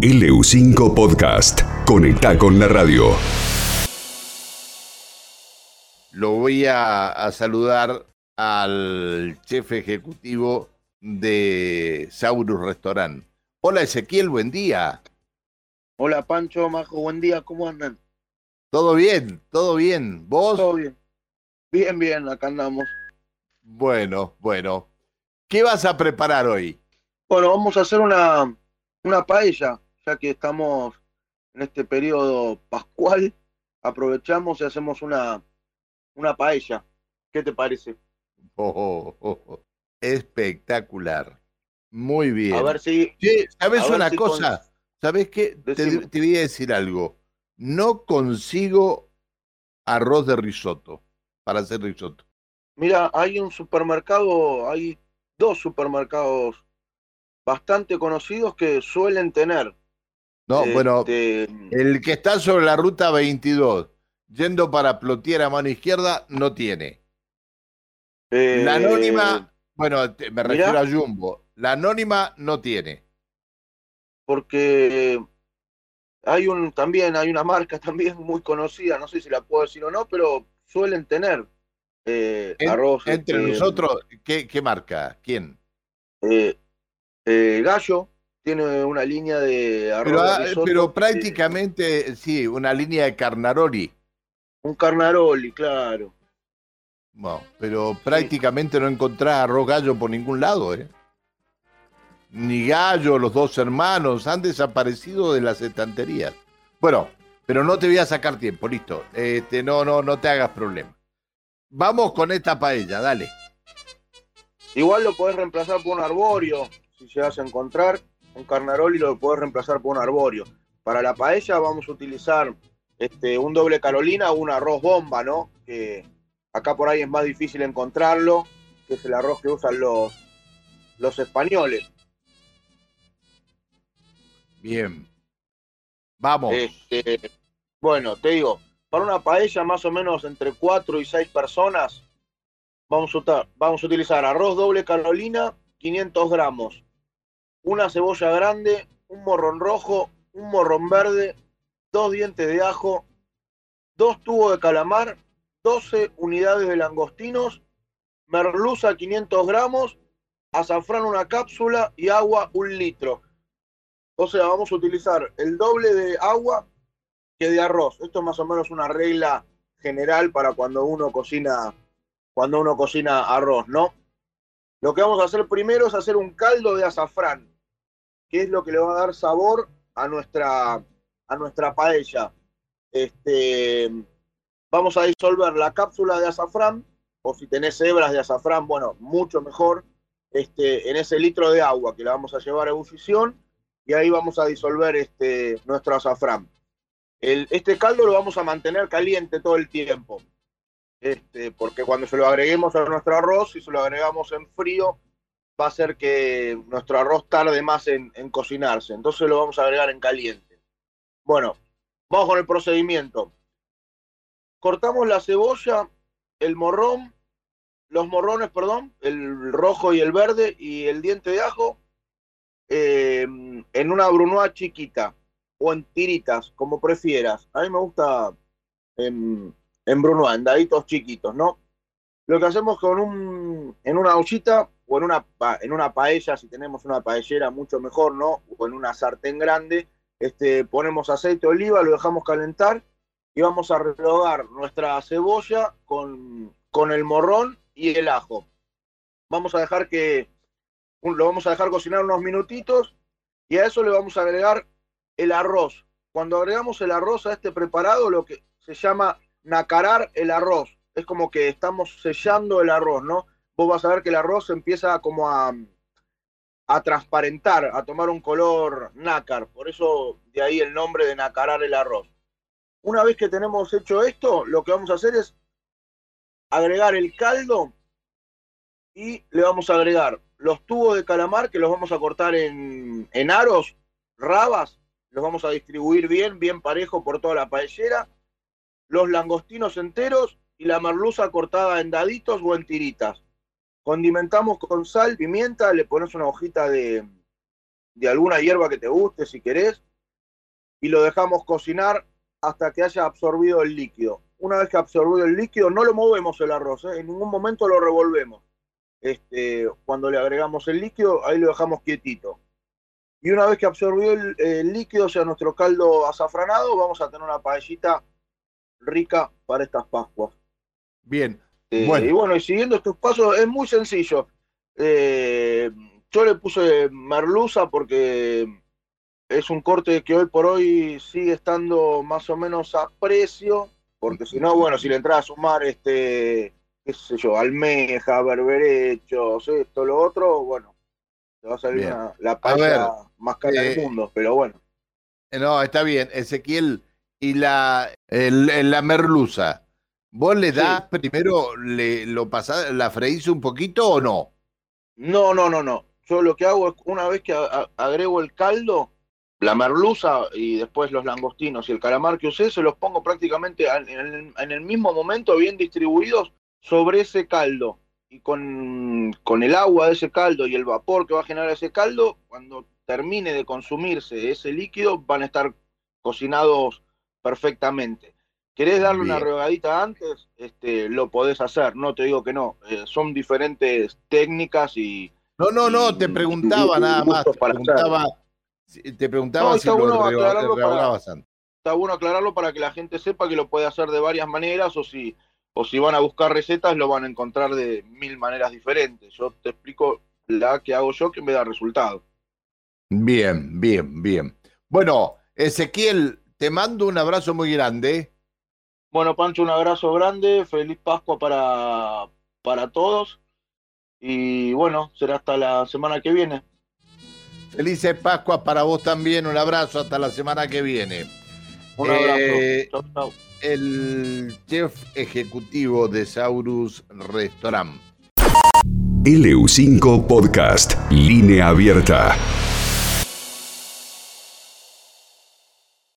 LU5 Podcast. Conecta con la radio. Lo voy a, a saludar al jefe ejecutivo de Saurus Restaurant. Hola Ezequiel, buen día. Hola Pancho, Majo, buen día, ¿cómo andan? ¿Todo bien? ¿Todo bien? ¿Vos? Todo bien. Bien, bien, acá andamos. Bueno, bueno. ¿Qué vas a preparar hoy? Bueno, vamos a hacer una, una paella, ya que estamos en este periodo pascual. Aprovechamos y hacemos una, una paella. ¿Qué te parece? Oh, oh, oh, Espectacular. Muy bien. A ver si. ¿Sabes una si cosa? ¿Sabes qué? Te, te voy a decir algo. No consigo arroz de risotto para hacer risotto. Mira, hay un supermercado, hay dos supermercados bastante conocidos que suelen tener. No, bueno, este, el que está sobre la ruta 22, yendo para Plotier a mano izquierda, no tiene. eh, La anónima, bueno, te- me mirá. refiero a Jumbo. La anónima no tiene. porque hay un también hay una marca también muy conocida, no sé si la puedo decir o no, pero suelen tener eh, En- arroz. Entre este, nosotros, ¿qué, qué marca? ¿Quién? eh, Gallo tiene una línea de arroz. Pero, ah, risotto, pero prácticamente, sí, una línea de Carnaroli. un carnaroli, claro. No, pero prácticamente no encontrás arroz gallo por ningún lado, ¿eh? Ni gallo, los dos hermanos, han desaparecido de las estanterías. Bueno, pero no te voy a sacar tiempo, listo. Este, no, no, no te hagas problema. Vamos con esta paella, dale. Igual lo podés reemplazar por un arborio, si llegas a encontrar un carnaroli lo podés reemplazar por un arborio. Para la paella vamos a utilizar este, un doble carolina o un arroz bomba, ¿no? Que acá por ahí es más difícil encontrarlo, que es el arroz que usan los, los españoles. Bien. Vamos. Este, bueno, te digo, para una paella más o menos entre 4 y 6 personas, vamos a, vamos a utilizar arroz doble carolina, 500 gramos, una cebolla grande, un morrón rojo, un morrón verde, dos dientes de ajo, dos tubos de calamar, 12 unidades de langostinos, merluza 500 gramos, azafrán una cápsula y agua un litro. O sea, vamos a utilizar el doble de agua que de arroz. Esto es más o menos una regla general para cuando uno cocina, cuando uno cocina arroz, ¿no? Lo que vamos a hacer primero es hacer un caldo de azafrán, que es lo que le va a dar sabor a nuestra, a nuestra paella. Este, vamos a disolver la cápsula de azafrán, o si tenés hebras de azafrán, bueno, mucho mejor, este, en ese litro de agua que la vamos a llevar a ebullición y ahí vamos a disolver este, nuestro azafrán. Este caldo lo vamos a mantener caliente todo el tiempo, este, porque cuando se lo agreguemos a nuestro arroz, si se lo agregamos en frío, va a hacer que nuestro arroz tarde más en, cocinarse. Entonces lo vamos a agregar en caliente. Bueno, vamos con el procedimiento. Cortamos la cebolla, el morrón, los morrones, perdón, el rojo y el verde y el diente de ajo eh, en una brunoise chiquita o en tiritas, como prefieras. A mí me gusta en, en brunoise, en daditos chiquitos, ¿no? Lo que hacemos con un, en una ollita o en una, en una paella, si tenemos una paellera, mucho mejor, ¿no? O en una sartén grande, este, ponemos aceite de oliva, lo dejamos calentar y vamos a rehogar nuestra cebolla con, con el morrón y el ajo. Vamos a dejar que lo vamos a dejar cocinar unos minutitos y a eso le vamos a agregar el arroz. Cuando agregamos el arroz a este preparado, lo que se llama nacarar el arroz. Es como que estamos sellando el arroz, ¿no? Vos vas a ver que el arroz empieza como a, a transparentar, a tomar un color nácar. Por eso de ahí el nombre de nacarar el arroz. Una vez que tenemos hecho esto, lo que vamos a hacer es agregar el caldo y le vamos a agregar los tubos de calamar que los vamos a cortar en, en aros, rabas, los vamos a distribuir bien, bien parejo por toda la paellera, los langostinos enteros y la merluza cortada en daditos o en tiritas. Condimentamos con sal, pimienta, le pones una hojita de, de alguna hierba que te guste si querés y lo dejamos cocinar hasta que haya absorbido el líquido. Una vez que absorbido el líquido, no lo movemos el arroz, ¿eh? en ningún momento lo revolvemos. Este, cuando le agregamos el líquido, ahí lo dejamos quietito. Y una vez que absorbió el, líquido, o sea, nuestro caldo azafranado, vamos a tener una paellita rica para estas Pascuas. Bien. Eh, bueno. Y bueno, y siguiendo estos pasos, es muy sencillo. Eh, yo le puse merluza porque es un corte que hoy por hoy sigue estando más o menos a precio, porque si no, bueno, si le entras a sumar este, qué sé yo, almeja, berberechos, esto, lo otro, bueno, te va a salir la paella más cara del eh, mundo, pero bueno. No, está bien, Ezequiel, y la, la merluza, ¿vos le das primero, le, lo pasás, la freís un poquito o no? No, no, no, no. Yo lo que hago es, una vez que agrego el caldo, la merluza y después los langostinos y el calamar que usé, se los pongo prácticamente en el, mismo momento, bien distribuidos sobre ese caldo. Y con, con, el agua de ese caldo y el vapor que va a generar ese caldo, cuando termine de consumirse ese líquido, van a estar cocinados perfectamente. ¿Querés darle una regadita antes? Este, lo podés hacer, no te digo que no. Eh, son diferentes técnicas y... No, no, no, te preguntaba nada más. Te preguntaba, te preguntaba si bueno aclararlo para, Está bueno aclararlo para que la gente sepa que lo puede hacer de varias maneras o si, o si van a buscar recetas lo van a encontrar de mil maneras diferentes. Yo te explico la que hago yo que me da resultado. Bien, bien, bien. Bueno, Ezequiel, te mando un abrazo muy grande. Bueno, Pancho, un abrazo grande, feliz Pascua para, para todos y bueno, será hasta la semana que viene. Felices Pascua para vos también. Un abrazo hasta la semana que viene. Un abrazo. Eh, el chef ejecutivo de Saurus Restaurant. LU5 Podcast. Línea abierta.